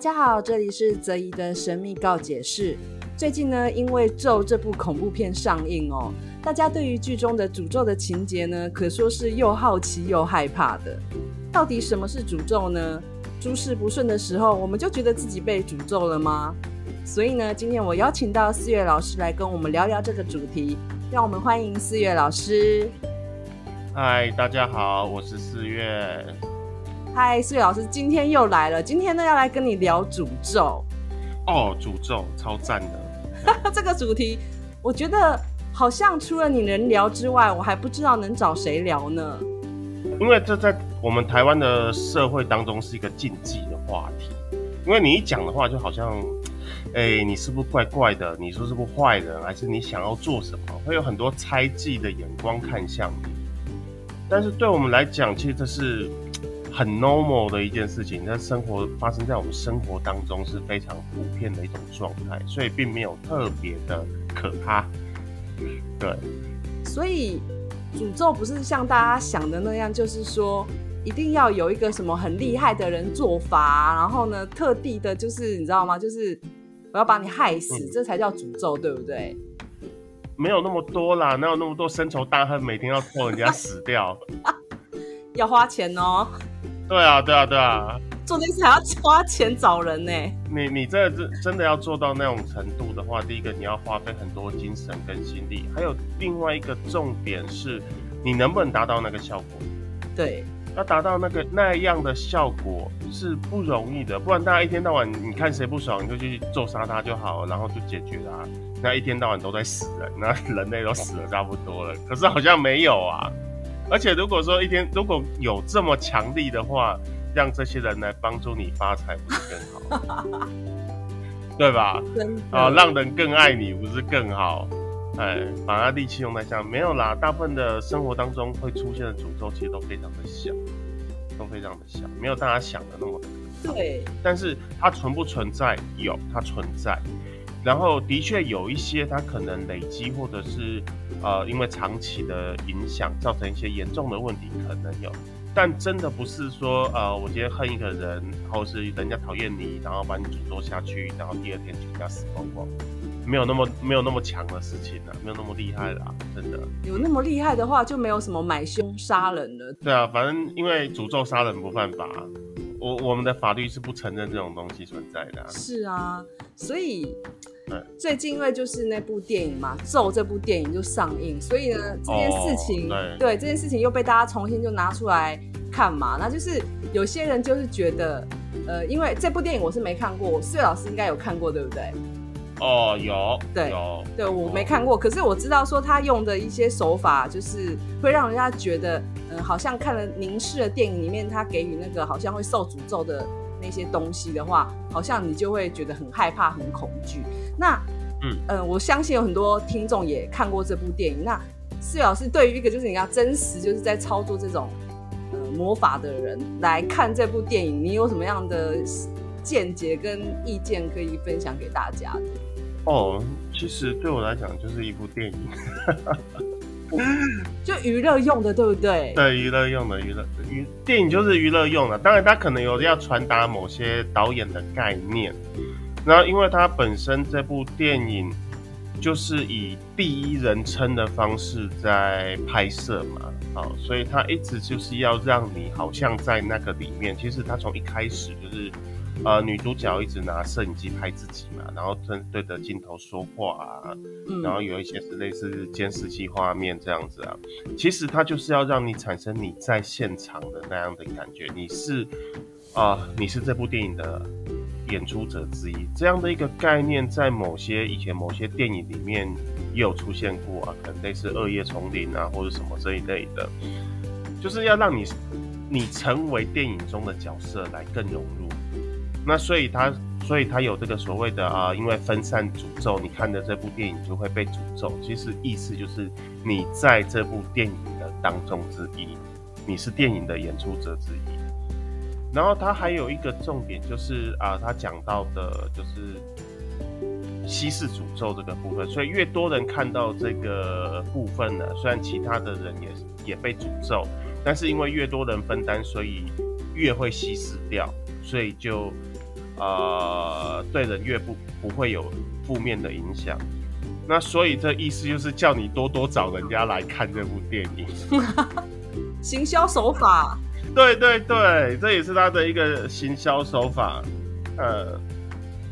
大家好，这里是泽怡的神秘告解室。最近呢，因为《咒》这部恐怖片上映哦，大家对于剧中的诅咒的情节呢，可说是又好奇又害怕的。到底什么是诅咒呢？诸事不顺的时候，我们就觉得自己被诅咒了吗？所以呢，今天我邀请到四月老师来跟我们聊聊这个主题。让我们欢迎四月老师。嗨，大家好，我是四月。嗨，四月老师，今天又来了。今天呢，要来跟你聊诅咒。哦，诅咒超赞的。这个主题，我觉得好像除了你能聊之外，我还不知道能找谁聊呢。因为这在我们台湾的社会当中是一个禁忌的话题。因为你一讲的话，就好像，哎、欸，你是不是怪怪的？你说是不是坏人？还是你想要做什么？会有很多猜忌的眼光看向你。但是对我们来讲，其实这是。很 normal 的一件事情，在生活发生在我们生活当中是非常普遍的一种状态，所以并没有特别的可怕。对，所以诅咒不是像大家想的那样，就是说一定要有一个什么很厉害的人做法，然后呢，特地的，就是你知道吗？就是我要把你害死，嗯、这才叫诅咒，对不对？没有那么多啦，哪有那么多深仇大恨，每天要拖人家死掉？要花钱哦。对啊，对啊，对啊，做这事还要花钱找人呢。你你这真真的要做到那种程度的话，第一个你要花费很多精神跟心力，还有另外一个重点是，你能不能达到那个效果？对，要达到那个那样的效果是不容易的，不然大家一天到晚你看谁不爽，你就去咒杀他就好了，然后就解决了。那一天到晚都在死人，那人类都死了差不多了，可是好像没有啊。而且如果说一天如果有这么强力的话，让这些人来帮助你发财，不是更好？对吧？啊，让人更爱你，不是更好？哎，把他力气用在这样没有啦。大部分的生活当中会出现的诅咒，其实都非常的小，都非常的小，没有大家想的那么。对。但是它存不存在？有，它存在。然后的确有一些，它可能累积，或者是呃，因为长期的影响，造成一些严重的问题，可能有。但真的不是说，呃，我今天恨一个人，或是人家讨厌你，然后把你诅咒下去，然后第二天全家死光光，没有那么没有那么强的事情啊，没有那么厉害啦，真的。有那么厉害的话，就没有什么买凶杀人了。对啊，反正因为诅咒杀人不犯法。我我们的法律是不承认这种东西存在的。是啊，所以最近因为就是那部电影嘛，《咒》这部电影就上映，所以呢这件事情，哦、对，对这件事情又被大家重新就拿出来看嘛。那就是有些人就是觉得，呃，因为这部电影我是没看过，四月老师应该有看过，对不对？哦，有，对，有，对，我没看过，可是我知道说他用的一些手法，就是会让人家觉得，嗯，好像看了凝视的电影里面，他给予那个好像会受诅咒的那些东西的话，好像你就会觉得很害怕、很恐惧。那，嗯，嗯，我相信有很多听众也看过这部电影。那四月老师对于一个就是你要真实就是在操作这种，呃，魔法的人来看这部电影，你有什么样的见解跟意见可以分享给大家的？哦，其实对我来讲就是一部电影，就娱乐用的，对不对？对，娱乐用的娱乐娱电影就是娱乐用的。当然，它可能有要传达某些导演的概念。然后，因为它本身这部电影就是以第一人称的方式在拍摄嘛，好，所以它一直就是要让你好像在那个里面。其实它从一开始就是。呃，女主角一直拿摄影机拍自己嘛，然后对对着镜头说话啊，嗯、然后有一些是类似监视器画面这样子啊。其实它就是要让你产生你在现场的那样的感觉，你是啊、呃，你是这部电影的演出者之一，这样的一个概念，在某些以前某些电影里面也有出现过啊，可能类似《恶夜丛林》啊，或者什么这一类的，就是要让你你成为电影中的角色来更融入。那所以他，所以他有这个所谓的啊、因为分散诅咒，你看的这部电影就会被诅咒。其实意思就是你在这部电影的当中之一，你是电影的演出者之一。然后他还有一个重点就是啊、他讲到的就是稀释诅咒这个部分。所以越多人看到这个部分呢，虽然其他的人也也被诅咒，但是因为越多人分担，所以越会稀释掉，所以就。呃，对人越不不会有负面的影响。那所以这意思就是叫你多多找人家来看这部电影。行销手法。对对对，这也是他的一个行销手法。呃，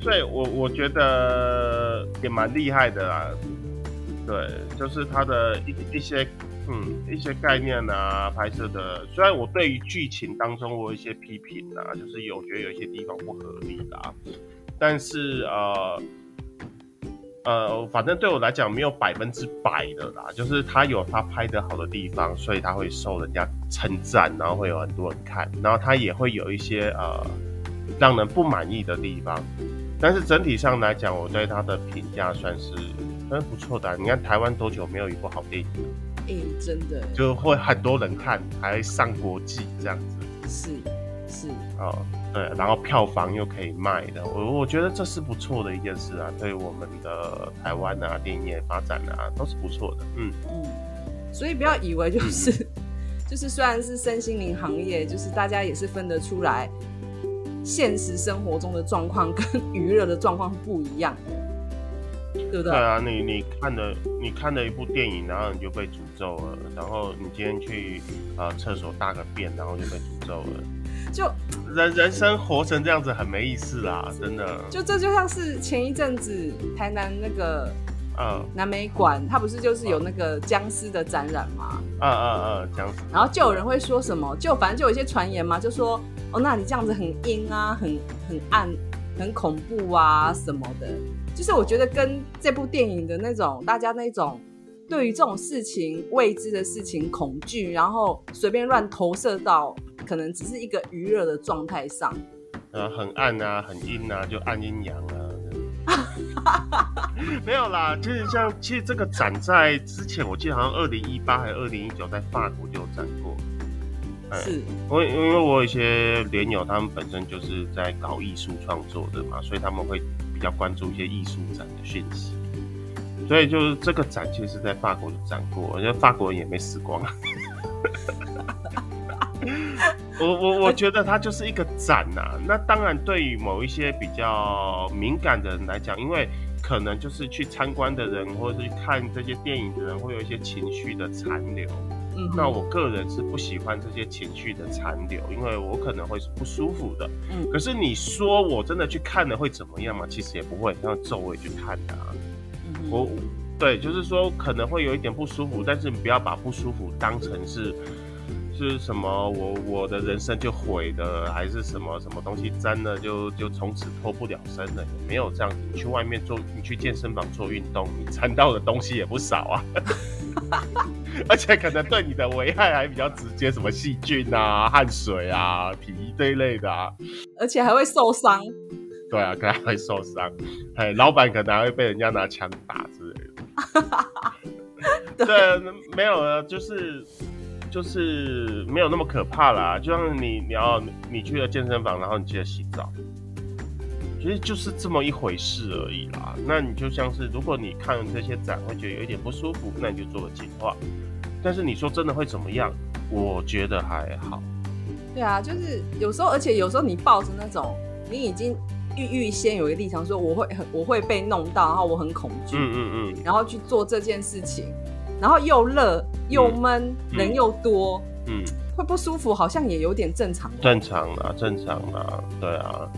所以我我觉得也蛮厉害的啦。对，就是他的一一些嗯一些概念啊，拍摄的。虽然我对于剧情当中我有一些批评啊，就是有觉得有一些地方不合理啦，但是呃呃，反正对我来讲没有百分之百的啦，就是他有他拍得好的地方，所以他会受人家称赞，然后会有很多人看，然后他也会有一些呃让人不满意的地方。但是整体上来讲，我对他的评价算是。很不错的、你看台湾多久没有一部好电影了？哎、欸，真的就会很多人看，还上国际这样子。是是哦，对，然后票房又可以卖的，我我觉得这是不错的一件事啊，对我们的台湾啊电影业发展啊都是不错的。嗯嗯，所以不要以为就是、嗯、就是虽然是身心灵行业，就是大家也是分得出来，现实生活中的状况跟娱乐的状况是不一样的。对，对啊，你你看的你看的一部电影，然后你就被诅咒了，然后你今天去呃厕所大个便，然后就被诅咒了。就人人生活成这样子很没意思啦，真的。就这就像是前一阵子台南那个呃南美馆，它不是就是有那个僵尸的展览吗？嗯嗯嗯，僵尸。然后就有人会说什么，就反正就有一些传言嘛，就说哦，那你这样子很阴啊，很很暗，很恐怖啊什么的。就是我觉得跟这部电影的那种大家那种对于这种事情未知的事情恐惧，然后随便乱投射到可能只是一个娱乐的状态上，呃，很暗啊，很阴啊，就暗阴阳啊，没有啦。其实像其实这个展在之前，我记得好像二零一八还是二零一九在法国就有展过。是，我因为我有一些连友，他们本身就是在搞艺术创作的嘛，所以他们会。比较关注一些艺术展的讯息，所以就是这个展其实在法国就展过，而且法国人也没死光。我我我觉得它就是一个展呐、啊。那当然，对于某一些比较敏感的人来讲，因为可能就是去参观的人或者是去看这些电影的人，会有一些情绪的残留。那我个人是不喜欢这些情绪的残留，因为我可能会是不舒服的。嗯，可是你说我真的去看了会怎么样嘛？其实也不会，像咒我也去看的啊。嗯，我，对，就是说可能会有一点不舒服，但是你不要把不舒服当成是是什么我我的人生就毁的，还是什么什么东西沾了就就从此脱不了身了，也没有这样子。你去外面做，你去健身房做运动，你沾到的东西也不少啊。而且可能对你的危害还比较直接，什么细菌啊、汗水啊、皮这一类的啊，而且还会受伤。对啊，可能还会受伤。哎，老板可能还会被人家拿枪打之类的。对，对，没有了，就是就是没有那么可怕啦。就像你你要你去了健身房，然后你记得洗澡。其实就是这么一回事而已啦。那你就像是，如果你看这些展会觉得有一点不舒服，那你就做个净化。但是你说真的会怎么样？我觉得还好。对啊，就是有时候，而且有时候你抱着那种你已经预预先有一个立场，说我会很我会被弄到，然后我很恐惧，嗯嗯嗯，然后去做这件事情，然后又热又闷，嗯，人又多，嗯，会不舒服，好像也有点正常。正常啊，正常啊，对啊。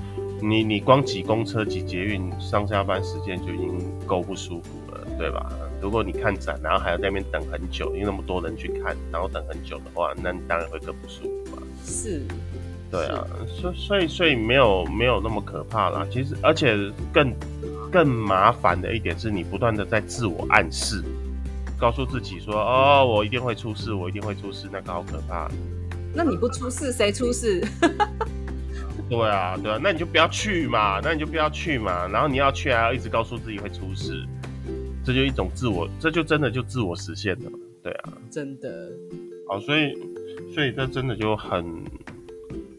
你你光挤公车挤捷运上下班时间就已经够不舒服了，对吧？如果你看展，然后还要在那边等很久，因为那么多人去看，然后等很久的话，那你当然会更不舒服啊。是，对啊，所所以所以没有没有那么可怕啦。其实而且更更麻烦的一点是你不断的在自我暗示，告诉自己说哦，我一定会出事，我一定会出事，那个好可怕。那你不出事，谁出事？对啊，对啊，那你就不要去嘛，那你就不要去嘛，然后你要去还要一直告诉自己会出事，这就一种自我，这就真的就自我实现了嘛，对啊，真的，好，所以所以这真的就很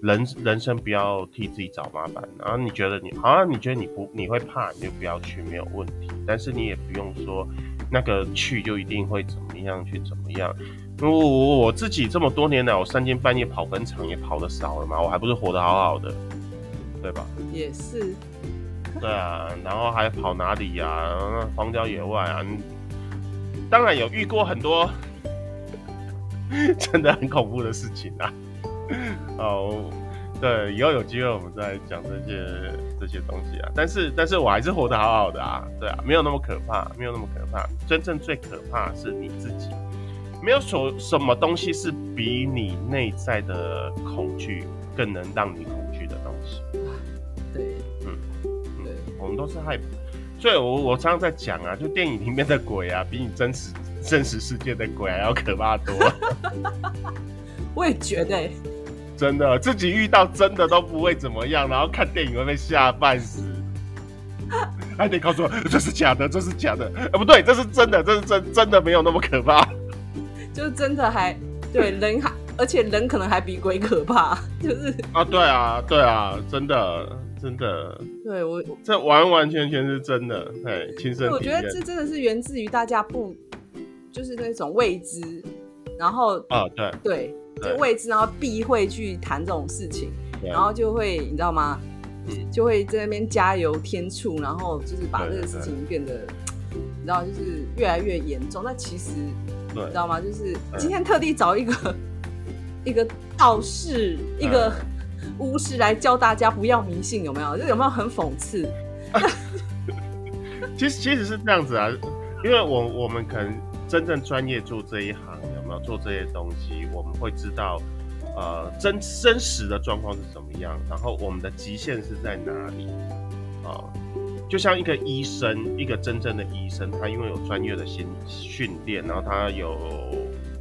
人人生不要替自己找麻烦，然后你觉得你好像你觉得你不你会怕，你就不要去没有问题，但是你也不用说那个去就一定会怎么样去怎么样。我我我自己这么多年来，我三更半夜跑坟场也跑的少了嘛，我还不是活得好好的。对吧？也是。对啊，然后还跑哪里呀、啊？荒郊野外啊！当然有遇过很多 真的很恐怖的事情啊。哦，对，以后有机会我们再讲这些这些东西啊。但是，但是我还是活得好好的啊。对啊，没有那么可怕，没有那么可怕。真正最可怕的是你自己，没有所什么东西是比你内在的恐惧更能让你恐惧的东西。对，嗯，对，我们都是害怕。所以我我常常在讲啊，就电影里面的鬼啊，比你真实真实世界的鬼还要可怕多。我也觉得、欸。真的，自己遇到真的都不会怎么样，然后看电影会被吓半死，还得告诉我这是假的，这是假的，哎、欸、不对，这是真的，这是真真的没有那么可怕，就是真的还对人还，而且人可能还比鬼可怕，就是啊，对啊，对啊，真的真的，对我这完完全全是真的，哎，亲身。我觉得这真的是源自于大家不就是那种未知，然后啊，对对。就未知，然后避讳去谈这种事情，然后就会你知道吗？就会在那边加油添醋，然后就是把这个事情变得，你知道，就是越来越严重。那其实你知道吗？就是今天特地找一个 一个道士、一个巫师来教大家不要迷信，有没有？就有没有很讽刺？其实其实是这样子啊，因为我我们可能真正专业做这一行。有没有做这些东西，我们会知道，呃，真真实的状况是怎么样，然后我们的极限是在哪里啊？就像一个医生，一个真正的医生，他因为有专业的训训练，然后他有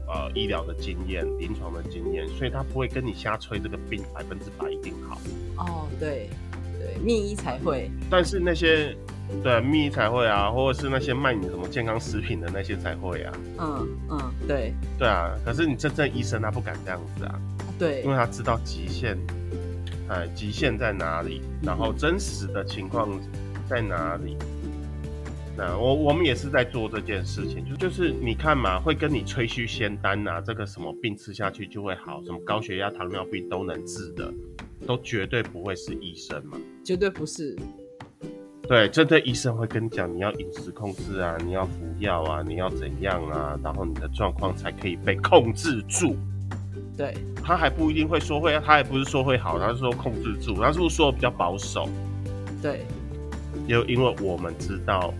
呃医疗的经验、临床的经验，所以他不会跟你瞎吹这个病百分之百一定好。哦，对对，密医才会。但是那些。对，秘医才会啊，或者是那些卖你什么健康食品的那些才会啊。嗯嗯，对。对啊，可是你真正医生他不敢这样子啊。对。因为他知道极限，哎，极限在哪里，然后真实的情况在哪里。那我我们也是在做这件事情，就就是你看嘛，会跟你吹嘘仙丹呐，这个什么病吃下去就会好，什么高血压、糖尿病都能治的，都绝对不会是医生嘛。绝对不是。对，这对医生会跟你讲，你要饮食控制啊，你要服药啊，你要怎样啊，然后你的状况才可以被控制住。对，他还不一定会说会，他也不是说会好，他是说控制住，他是不是说比较保守？对，因因为我们知道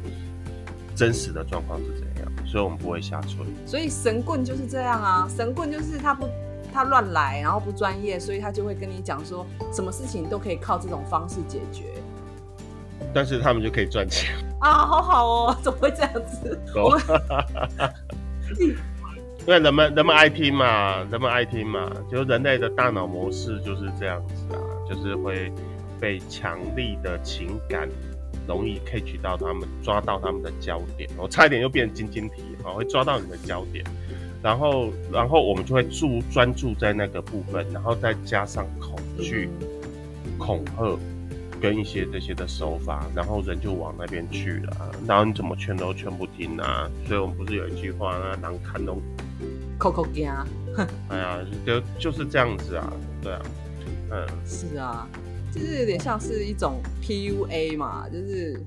真实的状况是怎样，所以我们不会瞎吹。所以神棍就是这样啊，神棍就是他不他乱来，然后不专业，所以他就会跟你讲说，什么事情都可以靠这种方式解决。但是他们就可以赚钱啊，好好哦，怎么会这样子？因为 人们人们爱听嘛，人们爱听嘛，就人类的大脑模式就是这样子啊，就是会被强力的情感容易 catch 到他们，抓到他们的焦点。我差一点又变成晶晶体啊，会抓到你的焦点，然后然后我们就会注专注在那个部分，然后再加上恐惧、恐吓。跟一些这些的手法，然后人就往那边去了，然后你怎么劝都劝不听啊！所以我们不是有一句话啊，难看都口口惊。哎呀，就就是这样子啊，对啊，嗯，是啊，就是有点像是一种 PUA 嘛，就是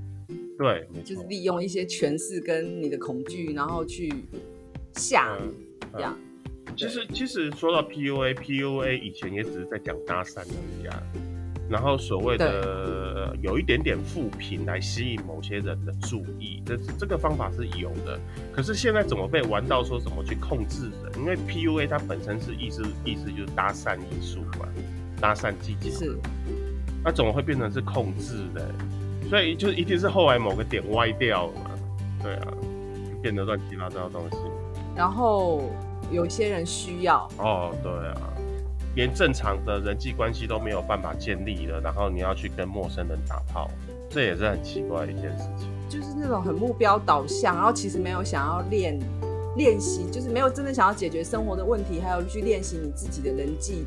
对，就是利用一些权势跟你的恐惧，然后去吓你这样。其实其实说到 PUA，PUA 以前也只是在讲搭讪而已啊。然后所谓的有一点点负评来吸引某些人的注意，这这个方法是有的。可是现在怎么被玩到说怎么去控制人？因为 PUA 它本身是意思意思就是搭讪艺术嘛，搭讪技巧。是。那怎么会变成是控制的？所以就一定是后来某个点歪掉了嘛？对啊，就变得乱七八糟的东西。然后有些人需要。哦，对啊。连正常的人际关系都没有办法建立了，然后你要去跟陌生人打炮，这也是很奇怪的一件事情。就是那种很目标导向，然后其实没有想要练练习，就是没有真的想要解决生活的问题，还有去练习你自己的人际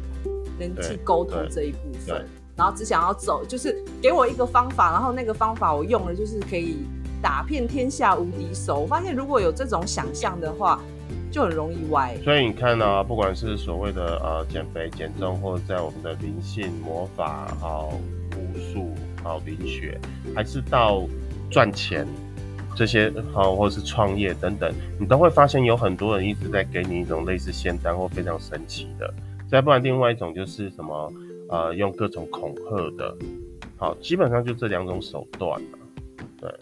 人际沟通这一部分，然后只想要走，就是给我一个方法，然后那个方法我用了就是可以打遍天下无敌手。我发现如果有这种想象的话。就很容易歪，所以你看呢、啊，不管是所谓的呃减肥减重，或者在我们的灵性魔法、好巫术、好灵学，还是到赚钱这些好，或者是创业等等，你都会发现有很多人一直在给你一种类似仙丹或非常神奇的。再不然，另外一种就是什么呃，用各种恐吓的，好，基本上就这两种手段嘛。对，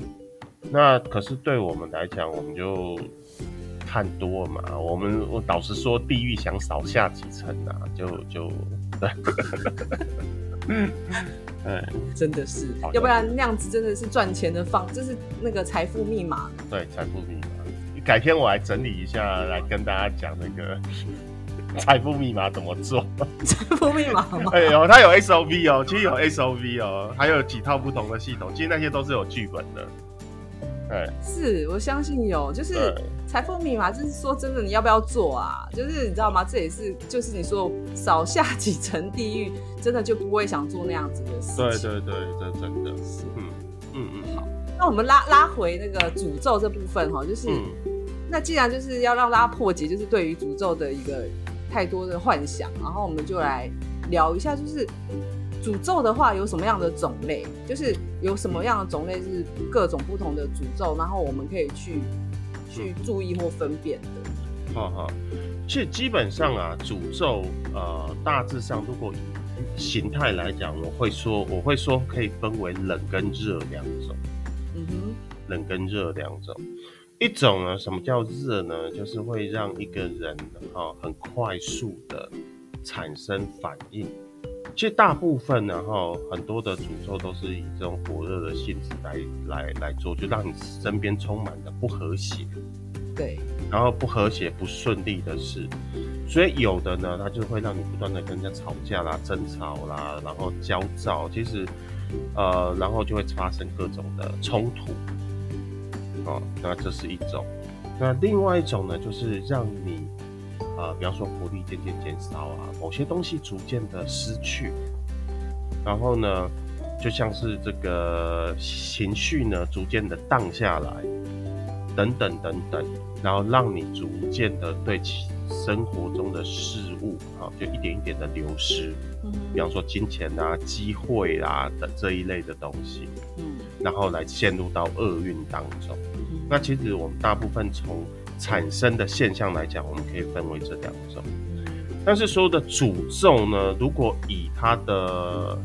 那可是对我们来讲，我们就。看多嘛，我们我老实说，地狱想少下几层啊，就就对，嗯，真的是，要不然那样子真的是赚钱的方，就是那个财富密码。对，财富密码，改天我来整理一下，来跟大家讲那个 财富密码怎么做。财富密码吗？哎呦，它有 SOP 哦，其实有 SOP 哦，还有几套不同的系统，其实那些都是有剧本的。对，是我相信有，就是财富密码，就是说真的，你要不要做啊？就是你知道吗？这也是，就是你说少下几层地狱，真的就不会想做那样子的事情。对对对，这真的是，嗯嗯嗯。好，那我们拉拉回那个诅咒这部分哈，就是、嗯、那既然就是要让大家破解，就是对于诅咒的一个太多的幻想，然后我们就来聊一下，就是。诅咒的话有什么样的种类？就是有什么样的种类是各种不同的诅咒，然后我们可以去去注意或分辨的。好好，其实基本上啊，诅咒呃大致上如果以形态来讲，我会说我会说可以分为冷跟热两种。嗯哼，冷跟热两种，一种呢，什么叫热呢？就是会让一个人哈很快速的产生反应。其实大部分呢，哈，很多的诅咒都是以这种火热的性质来来来做，就让你身边充满了不和谐，对，然后不和谐、不顺利的事，所以有的呢，它就会让你不断的跟人家吵架啦、争吵啦，然后焦躁，其实，呃，然后就会发生各种的冲突，哦，那这是一种，那另外一种呢，就是让你。啊、呃，比方说活力渐渐减少啊，某些东西逐渐的失去，然后呢，就像是这个情绪呢逐渐的荡下来，等等等等，然后让你逐渐的对其生活中的事物啊，就一点一点的流失。嗯，比方说金钱啊、机会啊等这一类的东西，嗯，然后来陷入到厄运当中。嗯，那其实我们大部分从产生的现象来讲，我们可以分为这两种。但是所有的诅咒呢，如果以它的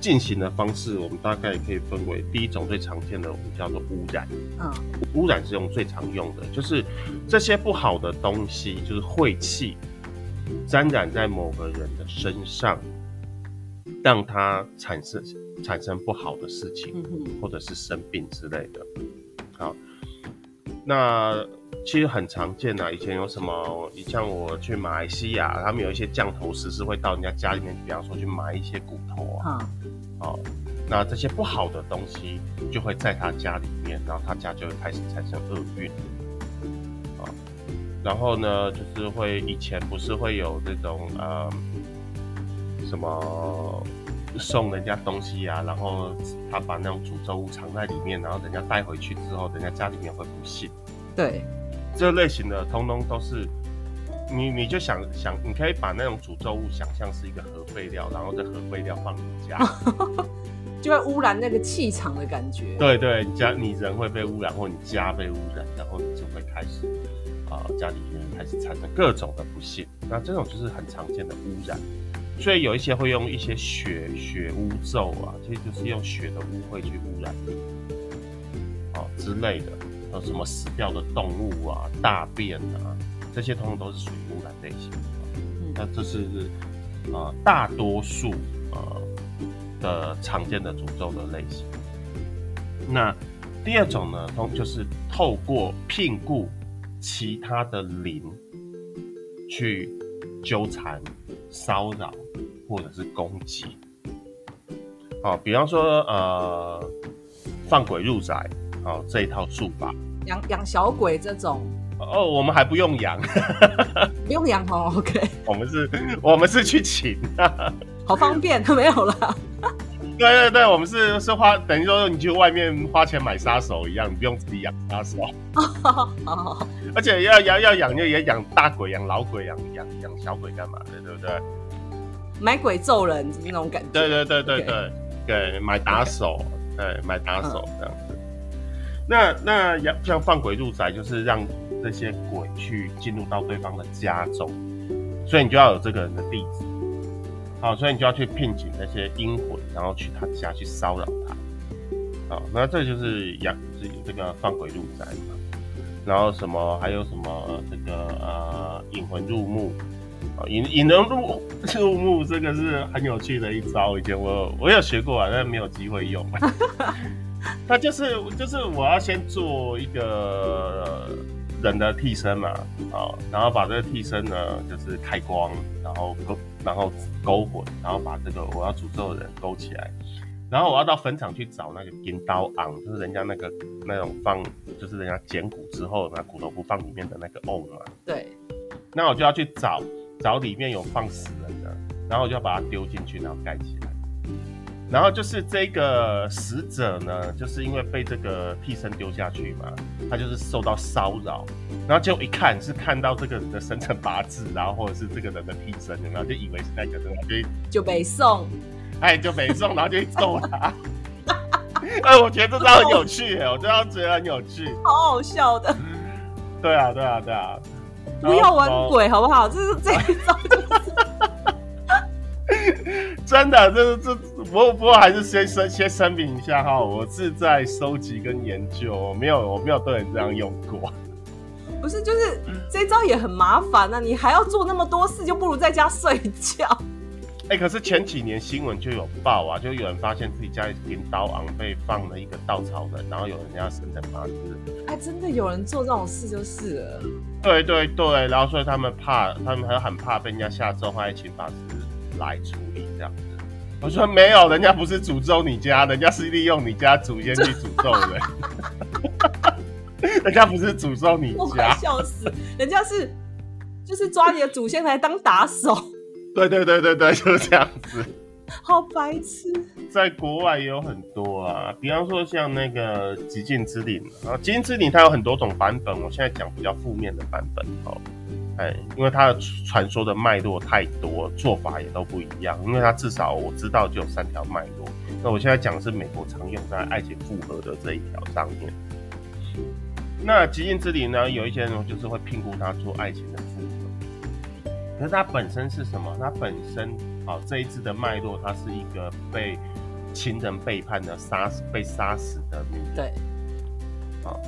进行的方式，我们大概也可以分为第一种最常见的，我们叫做污染。嗯，污染是用最常用的，就是这些不好的东西，就是晦气，沾染在某个人的身上，让他产生产生不好的事情，或者是生病之类的。好，那。其实很常见啊，以前有什么，你像我去马来西亚，他们有一些降头师是会到人家家里面，比方说去买一些骨头啊，好、嗯，那这些不好的东西就会在他家里面，然后他家就会开始产生厄运，啊，然后呢，就是会以前不是会有这种呃什么送人家东西啊，然后他把那种诅咒物藏在里面，然后人家带回去之后，人家家里面会不信，对。这类型的通通都是你，你就想想，你可以把那种诅咒物想象是一个核废料，然后这核废料放你家，就会污染那个气场的感觉。对对，你家你人会被污染，或你家被污染，然后你就会开始啊、呃，家里面开始产生各种的不幸。那这种就是很常见的污染，所以有一些会用一些血血污咒啊，其实就是用血的污秽去污染你，哦之类的。有什么死掉的动物啊、大便啊，这些通通都是属于污染类型的。那这是啊、呃，大多数呃的常见的诅咒的类型。那第二种呢，通就是透过聘雇其他的灵去纠缠、骚扰或者是攻击。好，比方说呃，放鬼入宅。好，这一套术法，养养小鬼这种哦，我们还不用养，不用养哦。OK，我们是，我们是去请，好方便，没有了。对对对，我们是是花，等于说你去外面花钱买杀手一样，你不用自己养杀手。而且要要要养，就也养大鬼、养老鬼、养养养小鬼干嘛的，对不对？买鬼揍人那种感觉。对对对对对。Okay. 对，买打手，对，买打手这样子。那那要像放鬼入宅，就是让这些鬼去进入到对方的家中，所以你就要有这个人的地址。好，所以你就要去聘请那些阴魂，然后去他家去骚扰他。好，那这就是养这这个放鬼入宅嘛。然后什么还有什么这个呃引魂入墓。引引人入 入墓，这个是很有趣的一招。以前我我有学过啊，但没有机会用。他就是就是我要先做一个人的替身嘛，啊，然后把这个替身呢，就是开光，然后勾然后勾魂，然后把这个我要诅咒的人勾起来，然后我要到坟场去找那个金刀昂，就是人家那个那种放，就是人家捡骨之后拿骨头不放里面的那个瓮嘛。对，那我就要去找。找里面有放死人的，然后我就要把它丢进去，然后盖起来。然后就是这个死者呢，就是因为被这个替身丢下去嘛，他就是受到骚扰，然后就一看是看到这个人的生辰八字，然后或者是这个人的替身，然后就以为是那个人，就就被送，哎，就被送，然后就去揍他。哎，我觉得这招很有趣，哎，我这招觉得很有趣，好好笑的。对啊，对啊，对啊。不要玩鬼好不好？这是这一招，真的，这这不过不过还是先声先声明一下哈，我是在收集跟研究，我没有我没有对人这样用过。不是，就是这招也很麻烦啊，你还要做那么多事，就不如在家睡觉。哎、欸，可是前几年新闻就有报啊，就有人发现自己家里银刀昂被放了一个稻草人，然后有人家生辰八字。哎，真的有人做这种事就是了。对对对，然后所以他们怕，他们还很怕被人家下咒，还请法师来处理这样子。我说没有，人家不是诅咒你家，人家是利用你家祖先去诅咒人。人家不是诅咒你家，笑死，人家是就是抓你的祖先来当打手。对对对对对，就是这样子。好白痴。在国外也有很多啊，比方说像那个《极境之岭》啊，《寂静之岭》它有很多种版本，我现在讲比较负面的版本哦。哎，因为它的传说的脉络太多，做法也都不一样。因为它至少我知道就有三条脉络。那我现在讲的是美国常用在爱情复合的这一条上面。那《寂静之岭》呢，有一些人就是会聘雇他做爱情的复合。可是它本身是什么？它本身啊、哦，这一支的脉络，它是一个被情人背叛的杀死、被杀死的女人。对。啊、哦，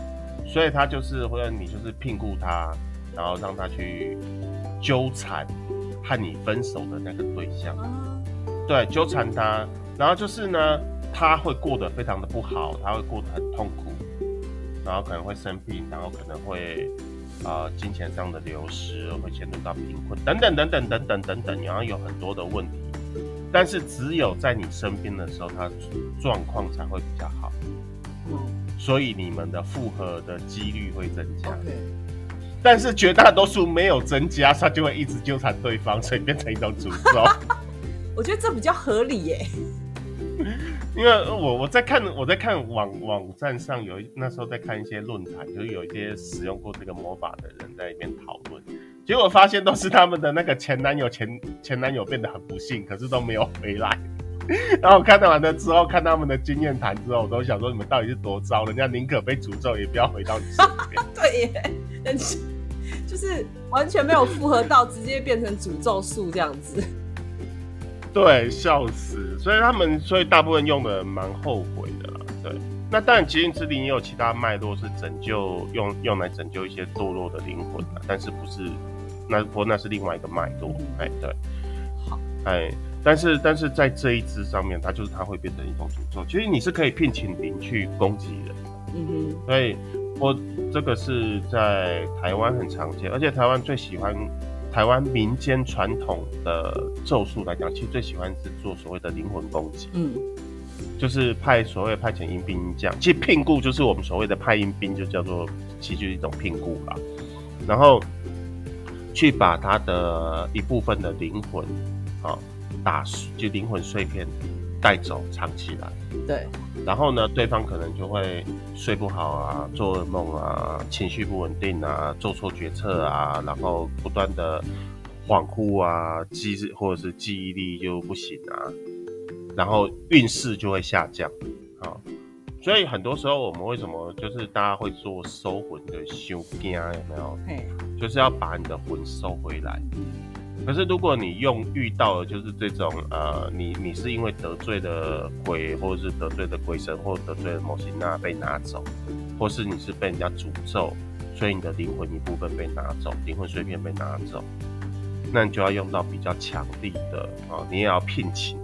所以他就是或者你就是聘雇他，然后让他去纠缠和你分手的那个对象。啊、对，纠缠他，然后就是呢，他会过得非常的不好，他会过得很痛苦，然后可能会生病，然后可能会。啊、呃，金钱上的流失会陷入到贫困，等等等等等等等等，然后有很多的问题。但是只有在你身边的时候，他状况才会比较好。嗯，所以你们的复合的几率会增加。Okay. 但是绝大多数没有增加，他就会一直纠缠对方，所以变成一种诅咒。我觉得这比较合理耶。因为我我在看我在看网网站上有那时候在看一些论坛，就是有一些使用过这个魔法的人在里面讨论，结果发现都是他们的那个前男友前前男友变得很不幸，可是都没有回来。然后看到完了之后，看他们的经验谈之后，我都想说你们到底是多糟，人家宁可被诅咒也不要回到你身边。对耶，就是完全没有复合到，直接变成诅咒术这样子。对，笑死！所以他们，所以大部分用的蛮后悔的啦。对，那当然，寂静之灵也有其他脉络是拯救，用用来拯救一些堕落的灵魂的，但是不是那不过那是另外一个脉络。哎，对，好，哎，但是但是在这一支上面，它就是它会变成一种诅咒。其实你是可以聘请灵去攻击人的。嗯哼，所以我这个是在台湾很常见，而且台湾最喜欢。台湾民间传统的咒术来讲，其实最喜欢是做所谓的灵魂攻击，嗯，就是派所谓派遣阴兵这样。其实聘雇就是我们所谓的派阴兵，就叫做其实就是一种聘雇吧。然后去把他的一部分的灵魂啊打就灵魂碎片带走藏起来，对。然后呢，对方可能就会睡不好啊，做噩梦啊，情绪不稳定啊，做错决策啊，然后不断的恍惚啊，记或者是记忆力就不行啊，然后运势就会下降啊。所以很多时候我们为什么就是大家会做收魂的修经有没有？嘿就是要把你的魂收回来。可是如果你用遇到的就是这种呃，你你是因为得罪了鬼，或者是得罪了鬼神，或者得罪了某些那被拿走，或是你是被人家诅咒，所以你的灵魂一部分被拿走，灵魂碎片被拿走，那你就要用到比较强力的啊、你也要聘请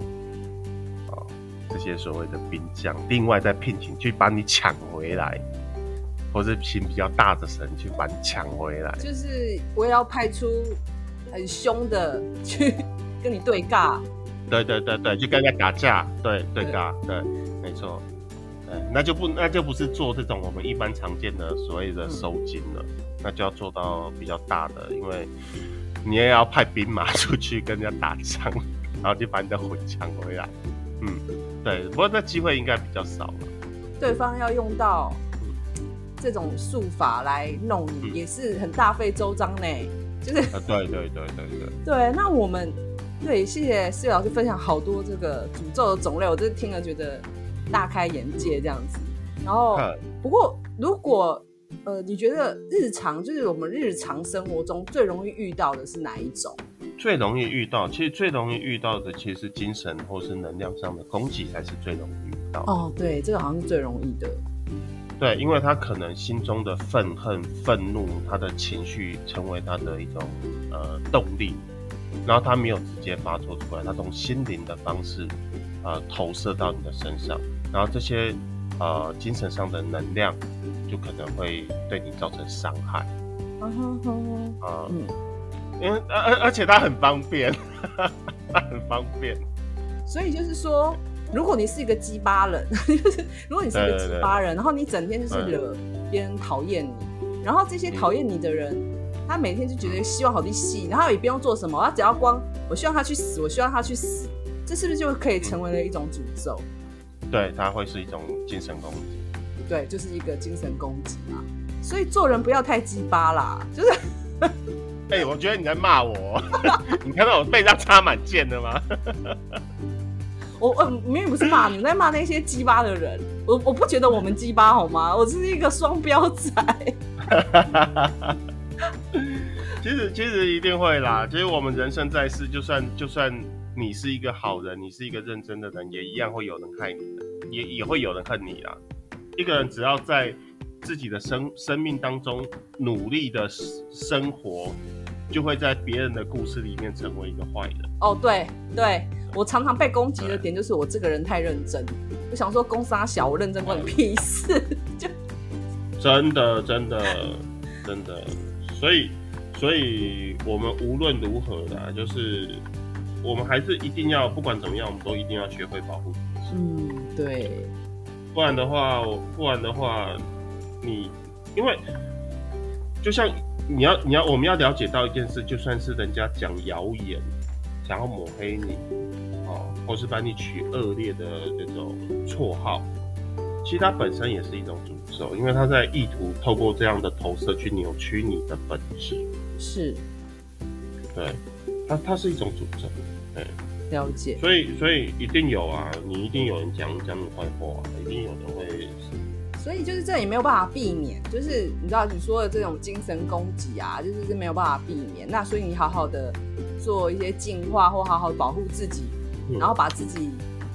啊、这些所谓的兵将，另外再聘请去把你抢回来，或是请比较大的神去把你抢回来，就是我要派出。很凶的去跟你对尬，对对对对，就跟人家打架，对对尬，对，没错，对，那就不那就不是做这种我们一般常见的所谓的收金了，嗯、那就要做到比较大的，因为你也要派兵马 出去跟人家打仗，然后就把你的魂抢回来，嗯，对，不过那机会应该比较少了。对方要用到这种术法来弄你，嗯、也是很大费周章呢。就是啊，对对对对对。对，那我们对，谢谢思维老师分享好多这个诅咒的种类，我真的听了觉得大开眼界这样子。然后，不过如果呃，你觉得日常就是我们日常生活中最容易遇到的是哪一种？最容易遇到，其实最容易遇到的其实是精神或是能量上的攻击才是最容易遇到。哦，对，这个好像是最容易的。对，因为他可能心中的愤恨、愤怒，他的情绪成为他的一种呃动力，然后他没有直接发作出来，他从心灵的方式呃投射到你的身上，然后这些呃精神上的能量就可能会对你造成伤害。啊，嗯，因为而而且他很方便，他 很方便，所以就是说。如果你是一个鸡巴人，就是如果你是一个鸡巴人，然后你整天就是惹别人讨厌你，然后这些讨厌你的人，他每天就觉得希望好的戏，然后也不用做什么，他只要光我希望他去死，我希望他去死，这是不是就可以成为了一种诅咒？对，他会是一种精神攻击。对，就是一个精神攻击嘛。所以做人不要太鸡巴啦，就是。哎、欸，我觉得你在骂我，你看到我背上插满剑了吗？我呃，明明不是骂你，在骂那些鸡巴的人。我我不觉得我们鸡巴好吗？我是一个双标仔。其实其实一定会啦。其实我们人生在世，就算就算你是一个好人，你是一个认真的人，也一样会有人害你的，也也会有人恨你啦。一个人只要在自己的生生命当中努力的生活，就会在别人的故事里面成为一个坏人。哦，对对。我常常被攻击的点就是我这个人太认真，我想说公三小，我认真关你屁事，就真的真的真的，所以所以我们无论如何啦，就是我们还是一定要不管怎么样，我们都一定要学会保护自己。嗯，对，不然的话，不然的话，你因为就像你要你要我们要了解到一件事，就算是人家讲谣言，想要抹黑你。哦或是把你取恶劣的这种绰号，其实它本身也是一种诅咒，因为他在意图透过这样的投射去扭曲你的本质。是，对，它它是一种诅咒，对，了解。所以所以一定有啊，你一定有人讲讲你坏话，一定有人会。所以就是这也没有办法避免，就是你知道你说的这种精神攻击啊，就是是没有办法避免。那所以你好好的做一些净化，或好好保护自己。然后把自己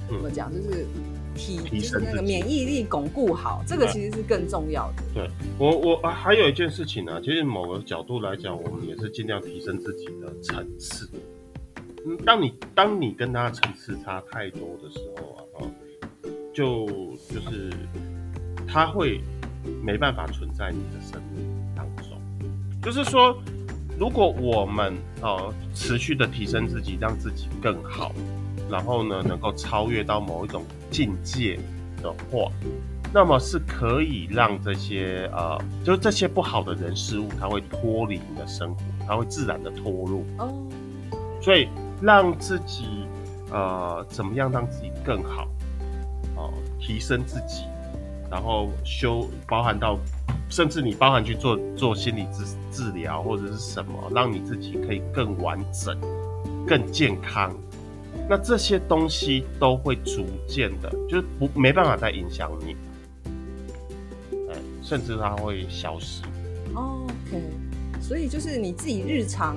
怎么讲，就是体就是那个免疫力巩固好，这个其实是更重要的。对，我我还有一件事情呢、啊，其实某个角度来讲，我们也是尽量提升自己的层次。嗯，当你当你跟他层次差太多的时候啊，就就是他会没办法存在你的生命当中。就是说，如果我们呃持续的提升自己，让自己更好。然后呢，能够超越到某一种境界的话，那么是可以让这些呃，就是这些不好的人事物，它会脱离你的生活，它会自然的脱落。哦。所以让自己呃，怎么样让自己更好？哦，提升自己，然后修，包含到甚至你包含去做做心理治治疗或者是什么，让你自己可以更完整、更健康。那这些东西都会逐渐的，就是不没办法再影响你，甚至它会消失。OK，所以就是你自己日常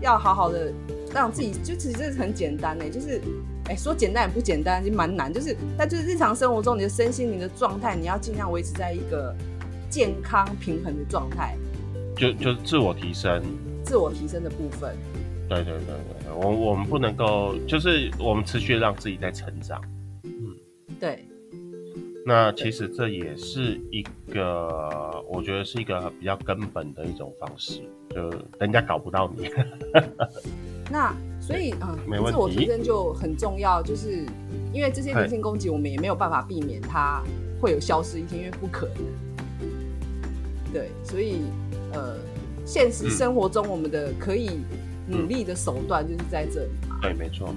要好好的让自己，就其实是很简单的，就是哎说简单也不简单，就蛮难。就是但就是日常生活中你的身心灵的状态，你要尽量维持在一个健康平衡的状态。就就是自我提升，自我提升的部分。对对对对，我我们不能够，就是我们持续让自己在成长。嗯，对。那其实这也是一个，我觉得是一个比较根本的一种方式，就人家搞不到你。那所以嗯。自我提升就很重要，就是因为这些灵性攻击，我们也没有办法避免它会有消失一天，因为不可能。对，所以呃，现实生活中我们的可以。努力的手段就是在这里嘛。对，没错。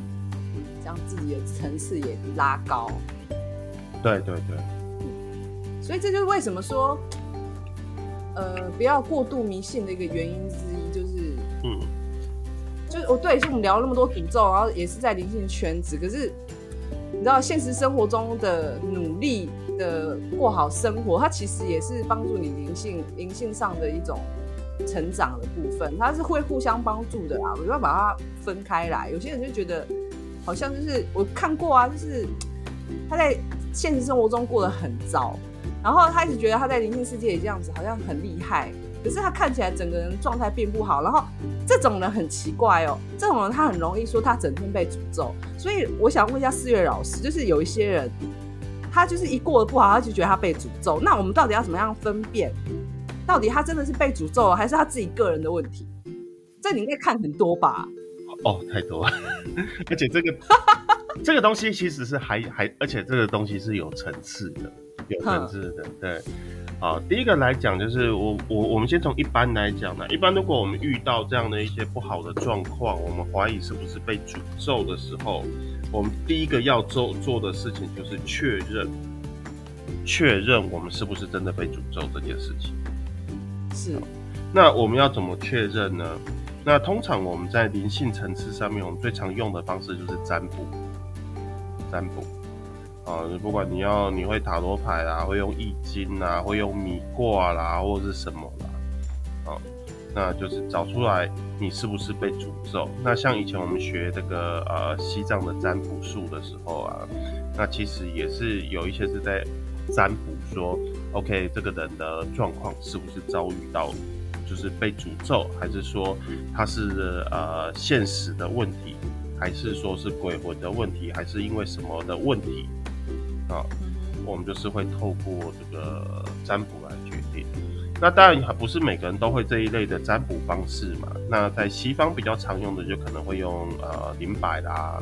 将自己的层次也拉高。对对对。所以这就是为什么说，呃，不要过度迷信的一个原因之一，就哦，对，就我们聊了那么多诅咒，然后也是在灵性圈子，可是你知道，现实生活中的努力的过好生活，它其实也是帮助你灵性灵性上的一种。成长的部分，它是会互相帮助的啦。我就要把它分开来。有些人就觉得，好像就是我看过啊，就是他在现实生活中过得很糟，然后他一直觉得他在灵性世界也这样子，好像很厉害。可是他看起来整个人状态并不好。然后这种人很奇怪哦，这种人他很容易说他整天被诅咒。所以我想问一下四月老师，就是有一些人，他就是一过得不好，他就觉得他被诅咒。那我们到底要怎么样分辨？到底他真的是被诅咒了，还是他自己个人的问题？这你应该看很多吧？哦，太多了，而且这个这个东西其实是还还，而且这个东西是有层次的，有层次的。对，好，第一个来讲就是我我我们先从一般来讲呢，一般如果我们遇到这样的一些不好的状况，我们怀疑是不是被诅咒的时候，我们第一个要做做的事情就是确认，确认我们是不是真的被诅咒这件事情。是，那我们要怎么确认呢？那通常我们在灵性层次上面，我们最常用的方式就是占卜。占卜啊，不管你要你会塔罗牌啦，会用易经啦，会用米卦啦，或者是什么啦，啊，那就是找出来你是不是被诅咒。那像以前我们学这个呃西藏的占卜术的时候啊，那其实也是有一些是在占卜说。OK，这个人的状况是不是遭遇到，就是被诅咒，还是说他是呃现实的问题，还是说是鬼魂的问题，还是因为什么的问题啊？我们就是会透过这个占卜来决定。那当然还不是每个人都会这一类的占卜方式嘛。那在西方比较常用的，就可能会用呃灵摆啦。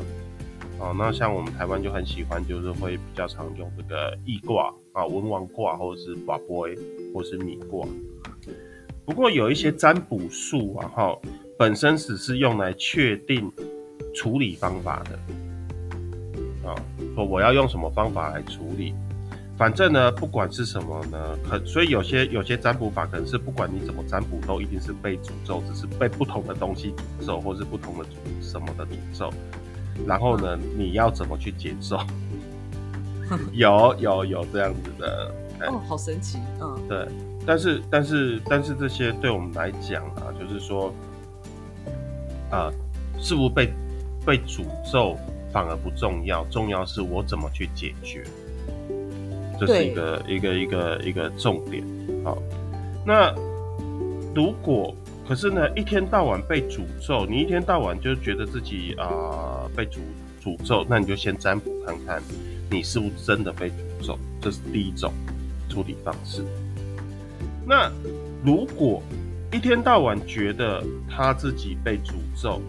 哦，那像我们台湾就很喜欢，就是会比较常用这个易卦啊、文王卦，或者是卦杯，或是米卦。不过有一些占卜术啊，哈，本身只是用来确定处理方法的。啊，说我要用什么方法来处理，反正呢，不管是什么呢，可所以有些有些占卜法可能是不管你怎么占卜，都一定是被诅咒，只是被不同的东西诅咒，或是不同的什么的诅咒。然后呢，你要怎么去接受？有有有这样子的哦，好神奇，嗯，对。但是但是但是这些对我们来讲啊，就是说，啊、呃，是不是被被诅咒反而不重要，重要是我怎么去解决，这是一个一个一个一个重点。好，那如果。可是呢，一天到晚被诅咒，你一天到晚就觉得自己啊、呃、被诅诅咒，那你就先占卜看看，你是不是真的被诅咒，这是第一种处理方式。那如果一天到晚觉得他自己被诅咒，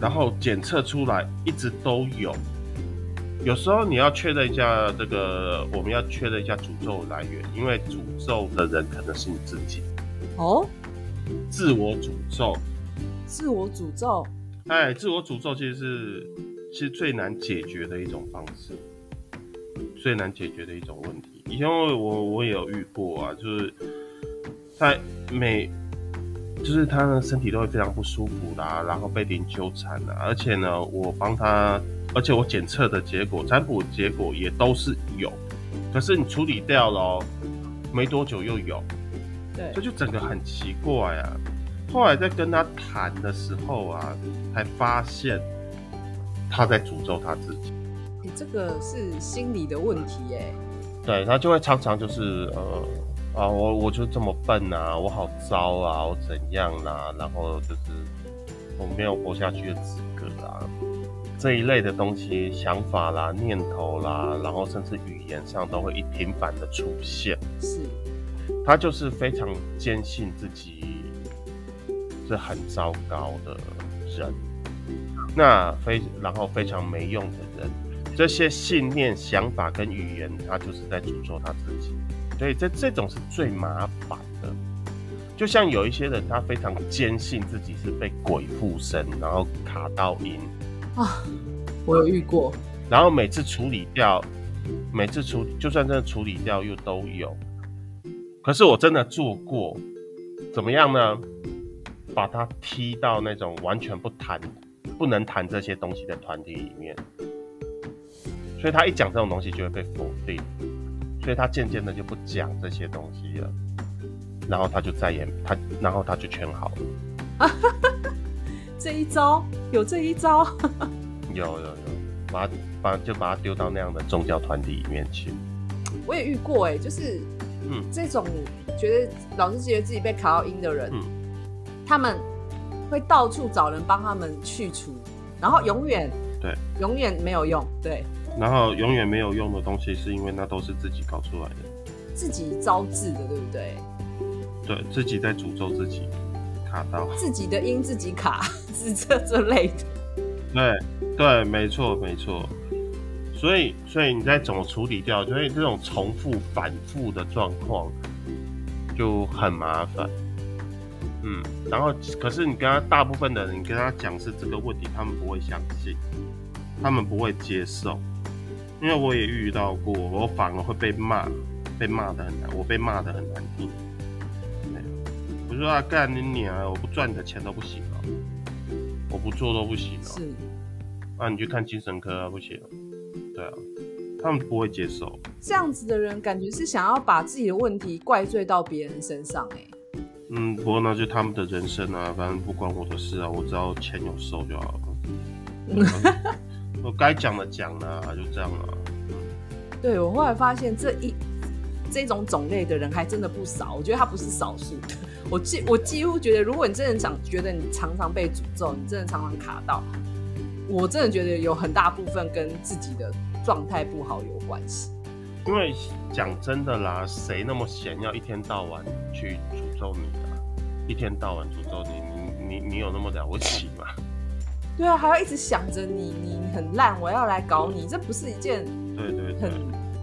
然后检测出来一直都有，有时候你要确认一下这个，我们要确认一下诅咒来源，因为诅咒的人可能是你自己。哦。自我诅咒，自我诅咒，哎，自我诅咒其实是其实最难解决的一种方式，最难解决的一种问题。以前我我我也有遇过啊，就是在每就是他呢身体都会非常不舒服啦，然后被灵纠缠啦，而且呢，我帮他，而且我检测的结果、占卜结果也都是有，可是你处理掉了喔，没多久又有，对，这就整个很奇怪啊。后来在跟他谈的时候啊，才发现他在诅咒他自己。你这个是心理的问题欸。对，他就会常常就是呃。啊，我我就这么笨啊，我好糟啊，我怎样啦、啊？然后就是我没有活下去的资格啊，这一类的东西、想法啦、念头啦，然后甚至语言上都会一频繁的出现。是，他就是非常坚信自己是很糟糕的人，那非然后非常没用的人，这些信念、想法跟语言，他就是在诅咒他自己。所以这这种是最麻烦的，就像有一些人，他非常坚信自己是被鬼附身，然后卡到阴。啊，我有遇过，然后每次处理掉，每次处就算真的处理掉又都有，可是我真的做过，怎么样呢？把他踢到那种完全不谈、不能谈这些东西的团体里面，所以他一讲这种东西就会被否定。所以他渐渐的就不讲这些东西了，然后他就再也他，然后他就全好了。这一招有这一招，有有有，把把就把他丢到那样的宗教团体里面去。我也遇过哎、欸，就是嗯，这种觉得老是觉得自己被卡到音的人，嗯，他们会到处找人帮他们去除，然后永远对，永远没有用，对。然后永远没有用的东西，是因为那都是自己搞出来的，自己招致的，对不对？对，自己在诅咒自己，卡到自己的音自己卡，是这这类的。对对，没错没错。所以所以你再怎么处理掉，所以这种重复反复的状况就很麻烦。嗯，然后可是你跟他大部分的人，你跟他讲是这个问题，他们不会相信，他们不会接受。因为我也遇到过，我反而会被骂，被骂的很难，我被骂的很难听。我说啊，干你娘！我不赚你的钱都不行了，我不做都不行了。是，啊，你去看精神科啊，不行。对啊，他们不会接受。这样子的人，感觉是想要把自己的问题怪罪到别人身上，欸，哎。嗯，不过那就他们的人生啊，反正不关我的事啊，我只要钱有收就好了。我该讲的讲了，就这样了。对，我后来发现这一这种种类的人还真的不少，我觉得他不是少数的。我几我几乎觉得，如果你真的想觉得你常常被诅咒，你真的常常卡到，我真的觉得有很大部分跟自己的状态不好有关系。因为讲真的啦，谁那么闲要一天到晚去诅咒你啊？一天到晚诅咒你，你你你有那么了不起吗？对啊，还要一直想着你，你很烂，我要来搞你，这不是一件对对很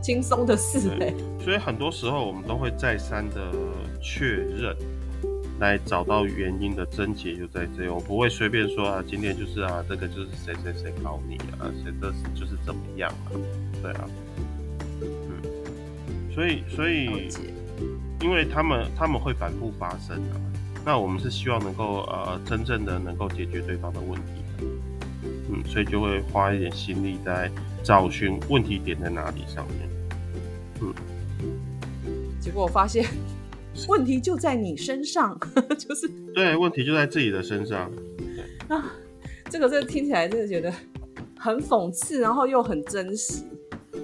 轻松的事哎。所以很多时候我们都会再三的确认，来找到原因的症结就在这里。我不会随便说啊，今天就是啊，这个就是谁谁谁搞你啊，谁这就是怎么样啊？对啊，嗯，所以所以，因为他们他们会反复发生啊，那我们是希望能够呃真正的能够解决对方的问题。嗯，所以就会花一点心力在找寻问题点在哪里上面。嗯，结果我发现问题就在你身上，就是对，问题就在自己的身上。啊，这个这个听起来真的觉得很讽刺，然后又很真实。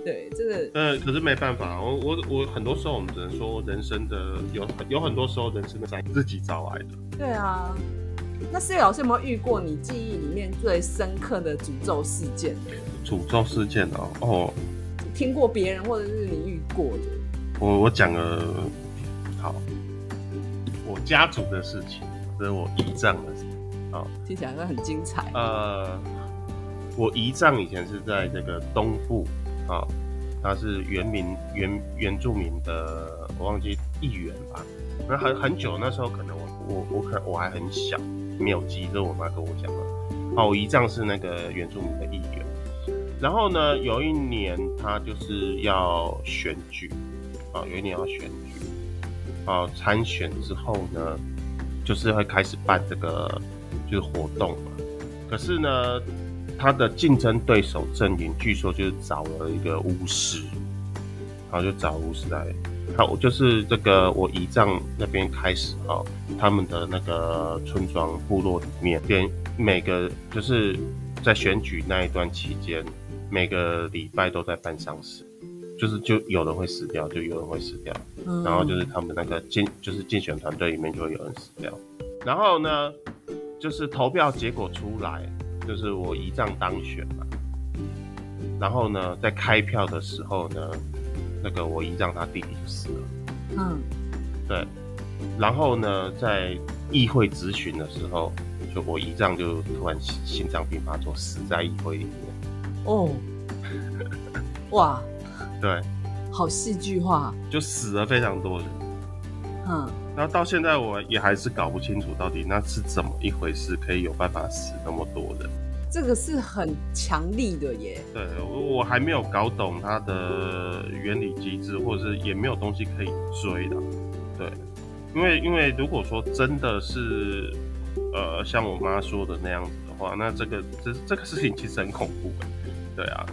对，这个。呃，可是没办法，我我我很多时候我们只能说，人生的有有很多时候人生的在自己找来的。对啊。那思睿老师有没有遇过你记忆里面最深刻的诅咒事件？诅咒事件哦，哦，听过别人或者是你遇过的？我我讲个好，我家族的事情，这是我姨丈的事情，好，听起来都很精彩。呃，我姨丈以前是在这个东部啊，他是原民原原住民的，我忘记议员吧，那很很久，那时候可能我我我可能我还很小。没有记，这是我妈跟我讲的。好，我姨丈是那个原住民的议员。然后呢，有一年他就是要选举，啊，有一年要选举，啊，参选之后呢，就是会开始办这个就是活动嘛。可是呢，他的竞争对手阵营据说就是找了一个巫师，然后就找巫师来。好，就是这个我姨丈那边开始哦，他们的那个村庄部落里面，连每个就是在选举那一段期间，每个礼拜都在办丧事，就是就有人会死掉，就有人会死掉，嗯、然后就是他们那个竞就是竞选团队里面就会有人死掉，然后呢，就是投票结果出来，就是我姨丈当选嘛，然后呢，在开票的时候呢。那个我姨丈他弟弟就死了，嗯，对，然后呢，在议会质询的时候，就我姨丈就突然心脏病发作，死在议会里面。哦，哇，对，好戏剧化，就死了非常多人。嗯，然后到现在我也还是搞不清楚到底那是怎么一回事，可以有办法死那么多人。这个是很强力的耶。对，我我还没有搞懂它的原理机制，或者是也没有东西可以追的。对，因为因为如果说真的是，呃，像我妈说的那样子的话，那这个这这个事情其实很恐怖。对啊。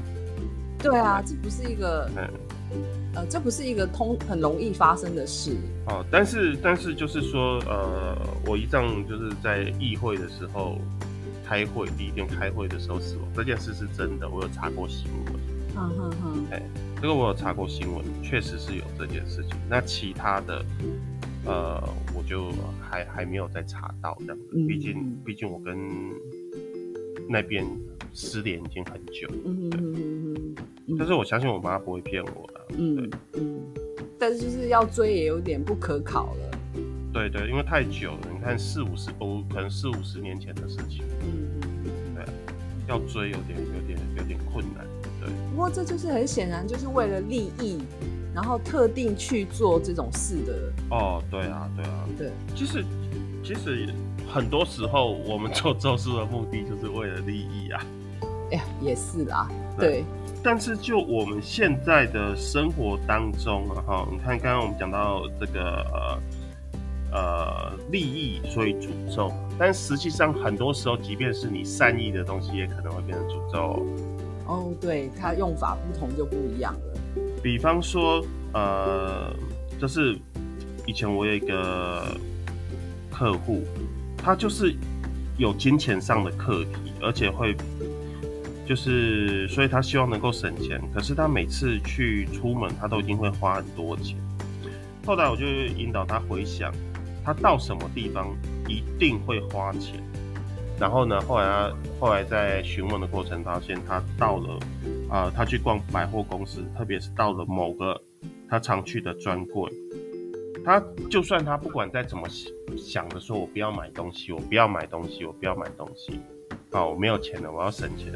对啊，这不是一个，嗯，呃，这不是一个通很容易发生的事。哦，但是但是就是说，呃，我一丈就是在议会的时候。开会第一天开会的时候死亡这件事是真的，我有查过新闻。嗯哼哼，哎，这个我有查过新闻，确实是有这件事情。那其他的，呃，我就还还没有再查到这样子。毕竟毕竟我跟那边失联已经很久。嗯哼。但是我相信我妈不会骗我的。嗯嗯。但是就是要追也有点不可考了。对对，因为太久了，你看四五十哦，可能四五十年前的事情，嗯，对，要追有点有点有点困难，对。不过这就是很显然就是为了利益，然后特定去做这种事的。哦，对啊，对啊，对。其实其实很多时候我们做咒术的目的就是为了利益啊。哎呀，也是啦，对。对，但是就我们现在的生活当中啊，哈，你看刚刚我们讲到这个呃。呃，利益所以诅咒，但实际上很多时候，即便是你善意的东西，也可能会变成诅咒。哦，对，它用法不同就不一样了。比方说，呃，就是以前我有一个客户，他就是有金钱上的课题，而且会就是，所以他希望能够省钱，可是他每次去出门，他都一定会花很多钱。后来我就引导他回想。他到什么地方一定会花钱，然后呢，后来他后来在询问的过程发现，他到了啊、呃，他去逛百货公司，特别是到了某个他常去的专柜，他就算他不管再怎么想的说，我不要买东西，我不要买东西，我不要买东西，啊，我没有钱了，我要省钱，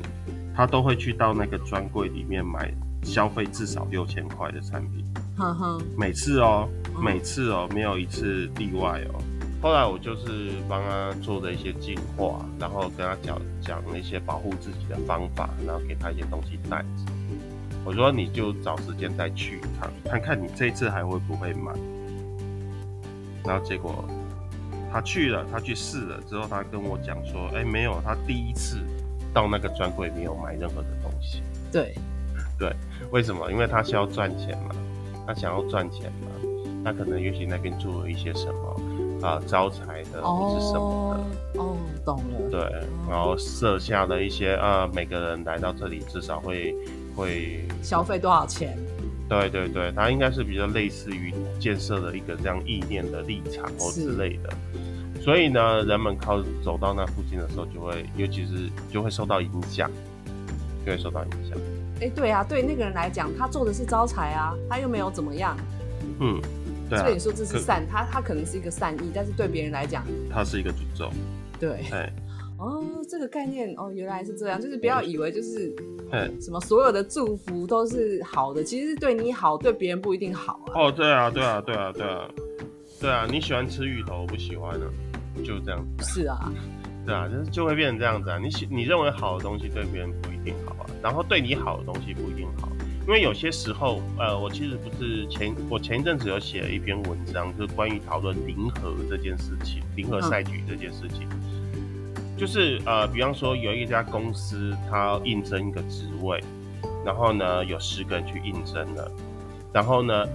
他都会去到那个专柜里面买消费至少六千块的产品，呵呵，每次哦。每次哦，没有一次例外哦。后来我就是帮他做的一些进化，然后跟他讲讲那些保护自己的方法，然后给他一些东西带着。我说你就找时间再去一趟，看看你这次还会不会买。然后结果他去了，他去试了之后，他跟我讲说：“哎，没有，他第一次到那个专柜没有买任何的东西。”对，对，为什么？因为他需要赚钱嘛，他想要赚钱嘛。他可能也许那边做了一些什么啊，招财的或是什么的哦，哦，懂了。对，然后设下的一些啊，每个人来到这里至少会会消费多少钱？对对对，他应该是比较类似于建设的一个这样意念的立场或之类的。所以呢，人们靠走到那附近的时候，就会尤其是就会受到影响，就会受到影响。哎，对啊，对那个人来讲，他做的是招财啊，他又没有怎么样。嗯。对、啊，所以你说这是善，他他可能是一个善意，但是对别人来讲，他是一个诅咒。对，哎哦，这个概念哦，原来是这样，就是不要以为就是，什么所有的祝福都是好的，其实是对你好，对别人不一定好啊。哦，对啊，对啊，对啊，对啊，对啊，你喜欢吃芋头，我不喜欢啊，就这样子。是啊，对啊，就是就会变成这样子啊。你喜你认为好的东西对别人不一定好啊，然后对你好的东西不一定好。因为有些时候，呃，我其实不是前我前一阵子有写了一篇文章，就是关于讨论零和这件事情，零和赛局这件事情，嗯、就是呃，比方说有一家公司，它要应征一个职位，然后呢有十个人去应征了，然后呢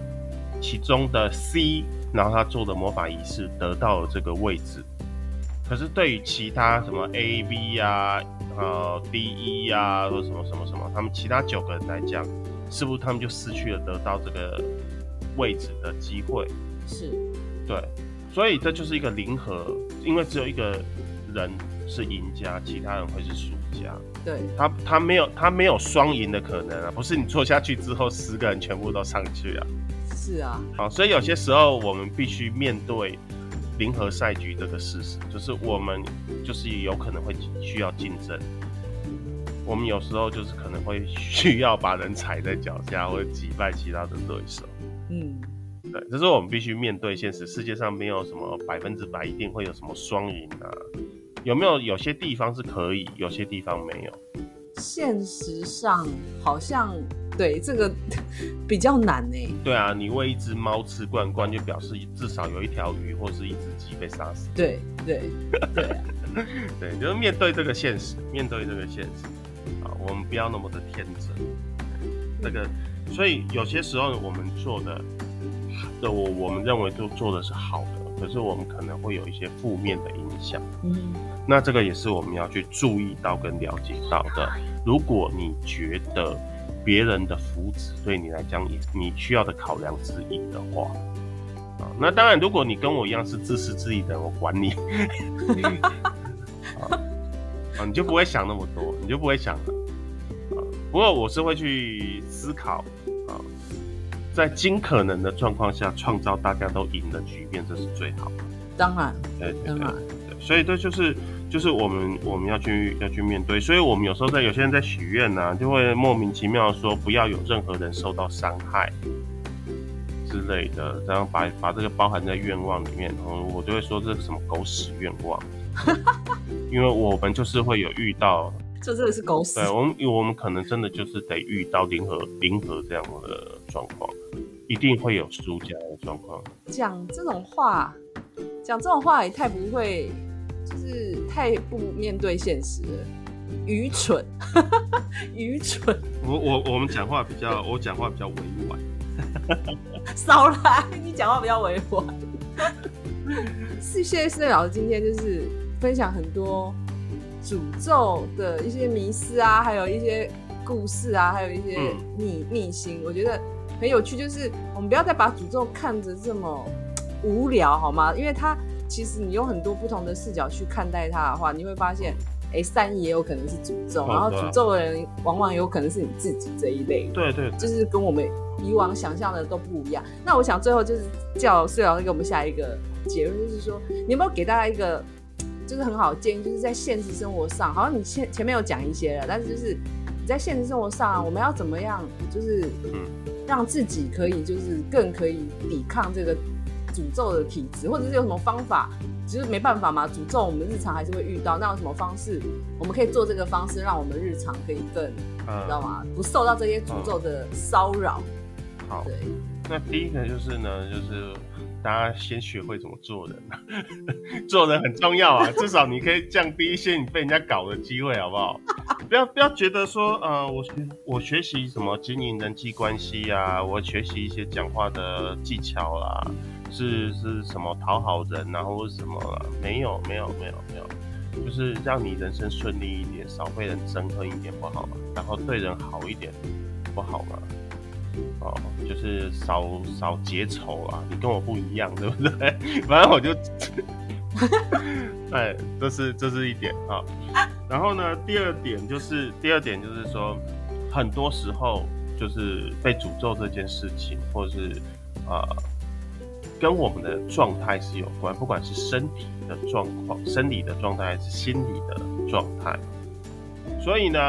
其中的 C，然后他做的魔法仪式得到了这个位置。可是对于其他什么 A、B 啊、呃 D、E 啊，或什么什么什么，他们其他九个人来讲，是不是他们就失去了得到这个位置的机会？是，对，所以这就是一个零和，因为只有一个人是赢家，其他人会是输家。对，他他没有他没有双赢的可能啊，不是你做下去之后，十个人全部都上去啊。是啊，好，所以有些时候我们必须面对。零和赛局这个事实，就是我们就是有可能会需要竞争，我们有时候就是可能会需要把人踩在脚下，或者击败其他的对手。嗯，对，这是我们必须面对现实。世界上没有什么百分之百一定会有什么双赢啊，有没有？有些地方是可以，有些地方没有。现实上好像。对这个比较难呢。对啊，你喂一只猫吃罐罐，就表示至少有一条鱼或是一只鸡被杀死。对对对、啊、对，就是面对这个现实，面对这个现实啊，我们不要那么的天真。这个，所以有些时候我们做的，我我们认为都做的是好的，可是我们可能会有一些负面的影响。嗯，那这个也是我们要去注意到跟了解到的。如果你觉得，别人的福祉对你来讲，你你需要的考量之一的话，啊，那当然，如果你跟我一样是自私自利的，我管你，啊，啊，你就不会想那么多，你就不会想不过我是会去思考，啊，在尽可能的状况下创造大家都赢的局面，这是最好的。当然，对对对，对，所以这就是。就是我们我们要去要去面对，所以我们有时候在有些人在许愿呢，就会莫名其妙的说不要有任何人受到伤害之类的，然后把把这个包含在愿望里面，然后我就会说这是什么狗屎愿望，因为我们就是会有遇到，这真的是狗屎。对，我们我们可能真的就是得遇到零和零和这样的状况，一定会有输家的状况。讲这种话，讲这种话也太不会。就是太不面对现实了，愚蠢，愚蠢。我我我们讲话比较，我讲话比较委婉。少来，你讲话比较委婉。是谢谢老师今天就是分享很多诅咒的一些迷思啊，还有一些故事啊，还有一些秘秘辛，我觉得很有趣。就是我们不要再把诅咒看着这么无聊，好吗？因为它。其实你用很多不同的视角去看待它的话，你会发现，哎、欸，善意也有可能是诅咒，然后诅咒的人往往有可能是你自己这一类。对对，就是跟我们以往想象的都不一样。那我想最后就是叫思睿老师给我们下一个结论，就是说，你有没有给大家一个就是很好的建议，就是在现实生活上，好像你前前面有讲一些了，但是就是你在现实生活上，我们要怎么样，就是让自己可以就是更可以抵抗这个。诅咒的体质，或者是有什么方法，其实没办法嘛。诅咒我们日常还是会遇到，那有什么方式，我们可以做这个方式，让我们日常可以更，嗯、知道吗？不受到这些诅咒的骚扰。好，对。那第一个就是呢，就是大家先学会怎么做人，做人很重要啊，至少你可以降低一些你被人家搞的机会，好不好？不要不要觉得说，呃，我学我学习什么经营人际关系啊，我学习一些讲话的技巧啦、啊。是是什么讨好人啊，然后什么了？没有没有没有没有，就是让你人生顺利一点，少被人憎恨一点不好吗？然后对人好一点不好吗？就是少少结仇啊！你跟我不一样，对不对？反正我就，哎，这是这是一点啊。然后呢，第二点就是第二点就是说，很多时候就是被诅咒这件事情，或者是啊。跟我们的状态是有关，不管是身体的状况、生理的状态，还是心理的状态。所以呢，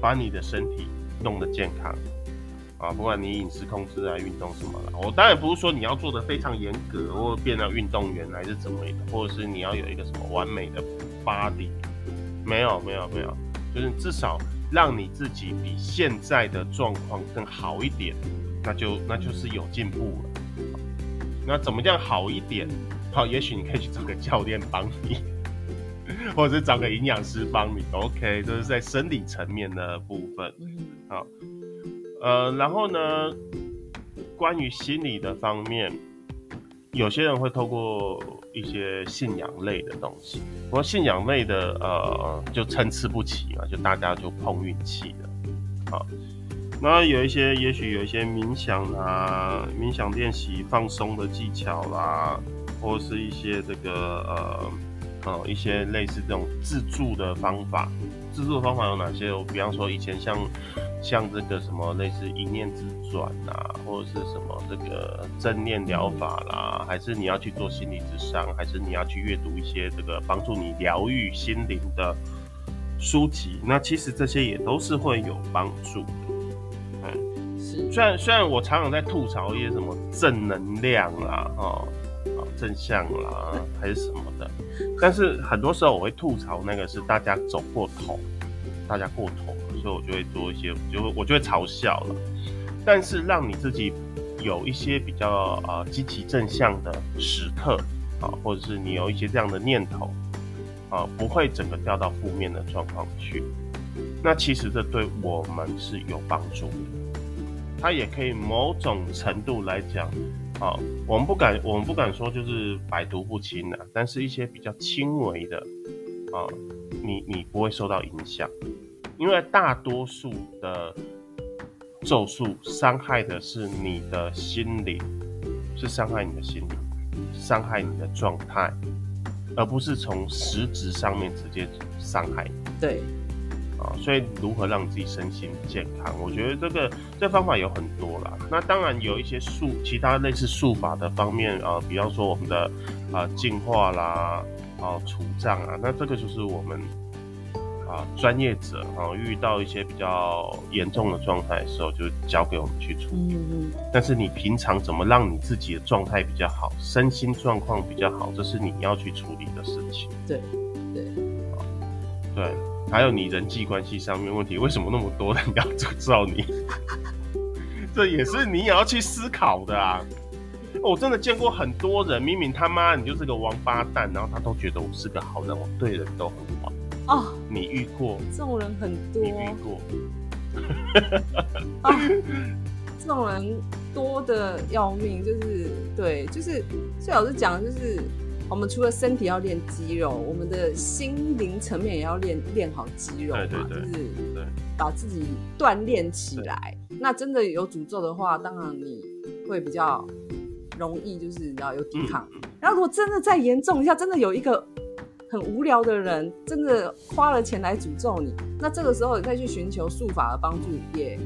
把你的身体弄得健康啊，不管你饮食控制啊、运动什么了。我当然不是说你要做的非常严格，或变成运动员还是怎么的，或者是你要有一个什么完美的 body。没有，没有，没有。就是至少让你自己比现在的状况更好一点，那就那就是有进步了。那怎么样好一点？好，也许你可以去找个教练帮你，或者是找个营养师帮你。OK，这是在生理层面的部分。好，呃，然后呢，关于心理的方面，有些人会透过一些信仰类的东西，不过信仰类的呃，就参差不齐嘛，就大家就碰运气的。好。那有一些，也许有一些冥想啊，冥想练习放松的技巧啦，或是一些这个呃呃一些类似这种自助的方法。自助的方法有哪些？我比方说以前像像这个什么类似一念之转啊，或者是什么这个正念疗法啦，还是你要去做心理咨商，还是你要去阅读一些这个帮助你疗愈心灵的书籍？那其实这些也都是会有帮助的。虽然虽然我常常在吐槽一些什么正能量啦，哦，正向啦，还是什么的，但是很多时候我会吐槽那个是大家走过头，大家过头，所以我就会做一些，就我就会嘲笑了。但是让你自己有一些比较呃积极正向的时刻啊，或者是你有一些这样的念头啊，不会整个掉到负面的状况去。那其实这对我们是有帮助的。它也可以某种程度来讲，啊，我们不敢，我们不敢说就是百毒不侵的，但是一些比较轻微的，啊，你你不会受到影响，因为大多数的咒术伤害的是你的心灵，是伤害你的心灵，伤害你的状态，而不是从实质上面直接伤害你。对。啊所以如何让自己身心健康？我觉得这个这方法有很多啦。那当然有一些术，其他类似术法的方面啊、呃，比方说我们的啊净、呃、化啦，啊除障啊，那这个就是我们啊专业者啊遇到一些比较严重的状态的时候，就交给我们去处理。嗯嗯。但是你平常怎么让你自己的状态比较好，身心状况比较好，这是你要去处理的事情。对对。对。还有你人际关系上面问题，为什么那么多人要诅咒你？这也是你也要去思考的啊！我真的见过很多人，明明他妈你就是个王八蛋，然后他都觉得我是个好人，我对人都很好。哦，你遇过？这种人很多。你遇过？啊，这种人多的要命，就是对，就是最好是讲的就是。我们除了身体要练肌肉，我们的心灵层面也要练练好肌肉嘛，对对对，就是把自己锻炼起来。那真的有诅咒的话，当然你会比较容易，就是你知道有抵抗。嗯、然后如果真的再严重一下，真的有一个很无聊的人，真的花了钱来诅咒你，那这个时候你再去寻求术法的帮助，也，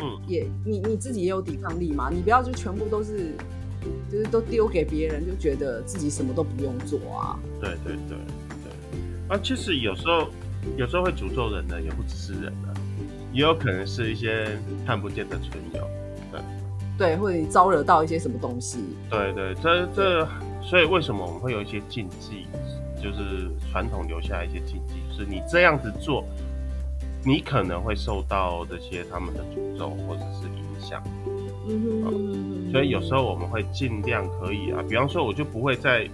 嗯，也你你自己也有抵抗力嘛，你不要就全部都是。就是都丢给别人，就觉得自己什么都不用做啊。对对对对，啊，其实有时候有时候会诅咒人的也不只是人啊，也有可能是一些看不见的存有。对对，或者你招惹到一些什么东西。对对，这这，所以为什么我们会有一些禁忌，就是传统留下一些禁忌，就是你这样子做，你可能会受到这些他们的诅咒或者是影响。嗯哼，所以有时候我们会尽量可以啊，比方说我就不会在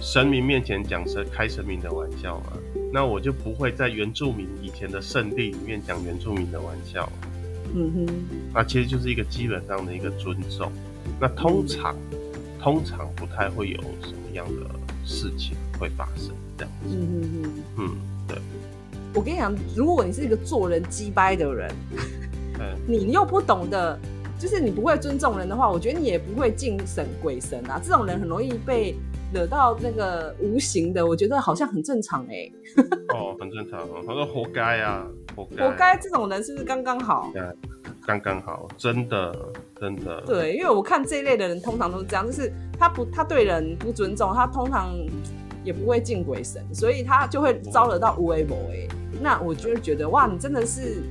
神明面前讲神开神明的玩笑嘛，那我就不会在原住民以前的圣地里面讲原住民的玩笑。嗯哼，那其实就是一个基本上的一个尊重。那通常、嗯、通常不太会有什么样的事情会发生这样子。嗯哼哼，嗯，对。我跟你讲，如果你是一个做人鸡掰的人，嗯、你又不懂得。就是你不会尊重人的话，我觉得你也不会敬神鬼神啊。这种人很容易被惹到那个无形的，我觉得好像很正常哎、欸。哦，很正常，他说活该啊，活该。活该这种人是不是刚刚好？刚刚好，真的真的。对，因为我看这一类的人通常都是这样，就是他不他对人不尊重，他通常也不会敬鬼神，所以他就会招惹到无为某哎。那我就觉得哇，你真的是。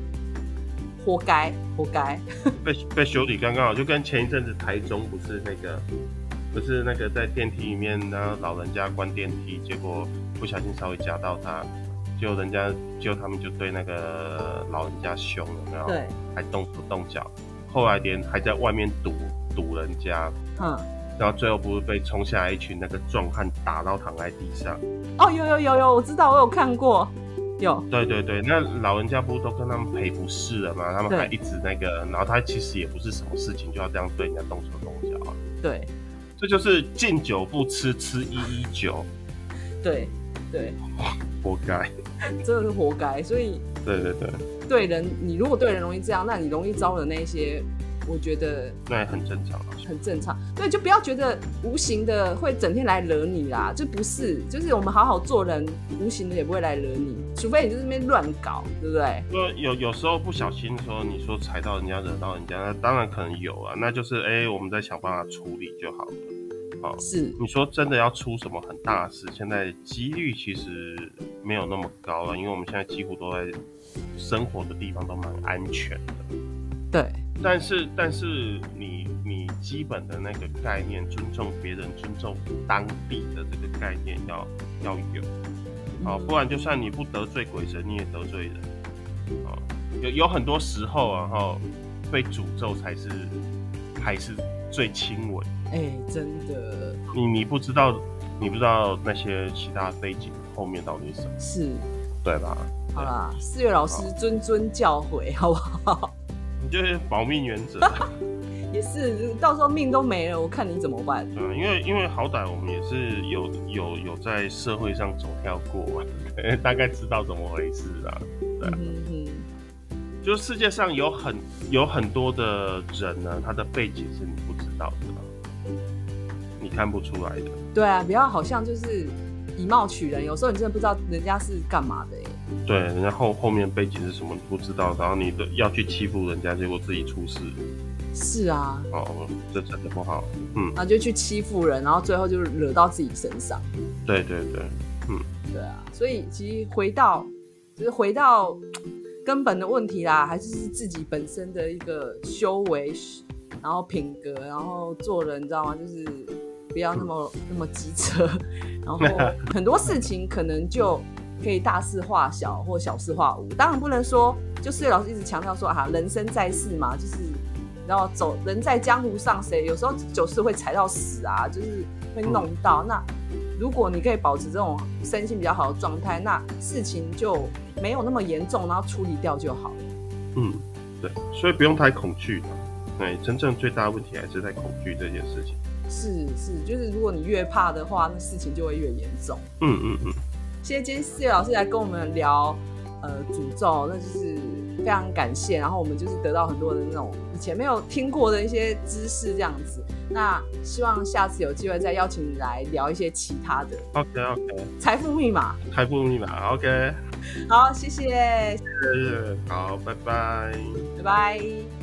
活该，活该！被被修理刚刚好，就跟前一阵子台中不是那个，不是那个在电梯里面，然后老人家关电梯，结果不小心稍微夹到他，就人家就他们就对那个老人家凶了，然后对，还动手动脚，后来连还在外面堵堵人家，嗯，然后最后不是被冲下来一群那个壮汉打到躺在地上。哦，有有有有，我知道，我有看过，有。对对对，那老人家不是都跟他们赔不是了吗？他们还一直那个，然后他其实也不是什么事情就要这样对人家动手动脚啊。对，这就是敬酒不吃吃一一酒。对对，活该，真的是活该。所以，对对对，对人，你如果对人容易这样，那你容易招惹那些，我觉得那也很正常啊，很正常。对，就不要觉得无形的会整天来惹你啦，就不是，就是我们好好做人，无形的也不会来惹你，除非你在那边乱搞，对不对？说有有时候不小心说，你说踩到人家，惹到人家，那当然可能有啊，那就是哎、欸，我们再想办法处理就好了。哦，是你说真的要出什么很大的事，现在几率其实没有那么高了，因为我们现在几乎都在生活的地方都蛮安全的。对，但是但是你你基本的那个概念，尊重别人、尊重当地的这个概念要要有，哦，不然就算你不得罪鬼神，你也得罪人。哦，有有很多时候啊，哈，被诅咒才是还是最轻微。哎、欸，真的，你你不知道，你不知道那些其他背景后面到底是什么，是，对吧？好啦，四月老师谆谆教诲，好不好？你就是保命原则，也是，到时候命都没了，我看你怎么办？对，因为因为好歹我们也是有有有在社会上走跳过，大概知道怎么回事啊，对啊。嗯哼，就世界上有很有很多的人呢，他的背景是你不知道的。你看不出来的，对啊，不要好像就是以貌取人，有时候你真的不知道人家是干嘛的耶。对，人家后后面背景是什么你不知道，然后你的要去欺负人家，结果自己出事。是啊。哦，这真的不好。嗯。然后就去欺负人，然后最后就惹到自己身上。对对对，嗯。对啊，所以其实回到就是回到根本的问题啦，还是是自己本身的一个修为，然后品格，然后做人，你知道吗？就是。不要那么那么机车，然后 很多事情可能就可以大事化小或小事化无。当然不能说，就是老师一直强调说啊，人生在世嘛，就是然后走人在江湖上，谁有时候就是会踩到死啊，就是会弄到。那如果你可以保持这种身心比较好的状态，那事情就没有那么严重，然后处理掉就好了。嗯，对，所以不用太恐惧的。对，真正最大的问题还是在恐惧这件事情。是是，就是如果你越怕的话，那事情就会越严重。嗯嗯嗯。谢谢今天四月老师来跟我们聊，呃，诅咒，那就是非常感谢。然后我们就是得到很多的那种以前没有听过的一些知识，这样子。那希望下次有机会再邀请你来聊一些其他的。OK OK。财富密码。财富密码 OK。好，谢谢。谢谢。好，拜拜。拜拜。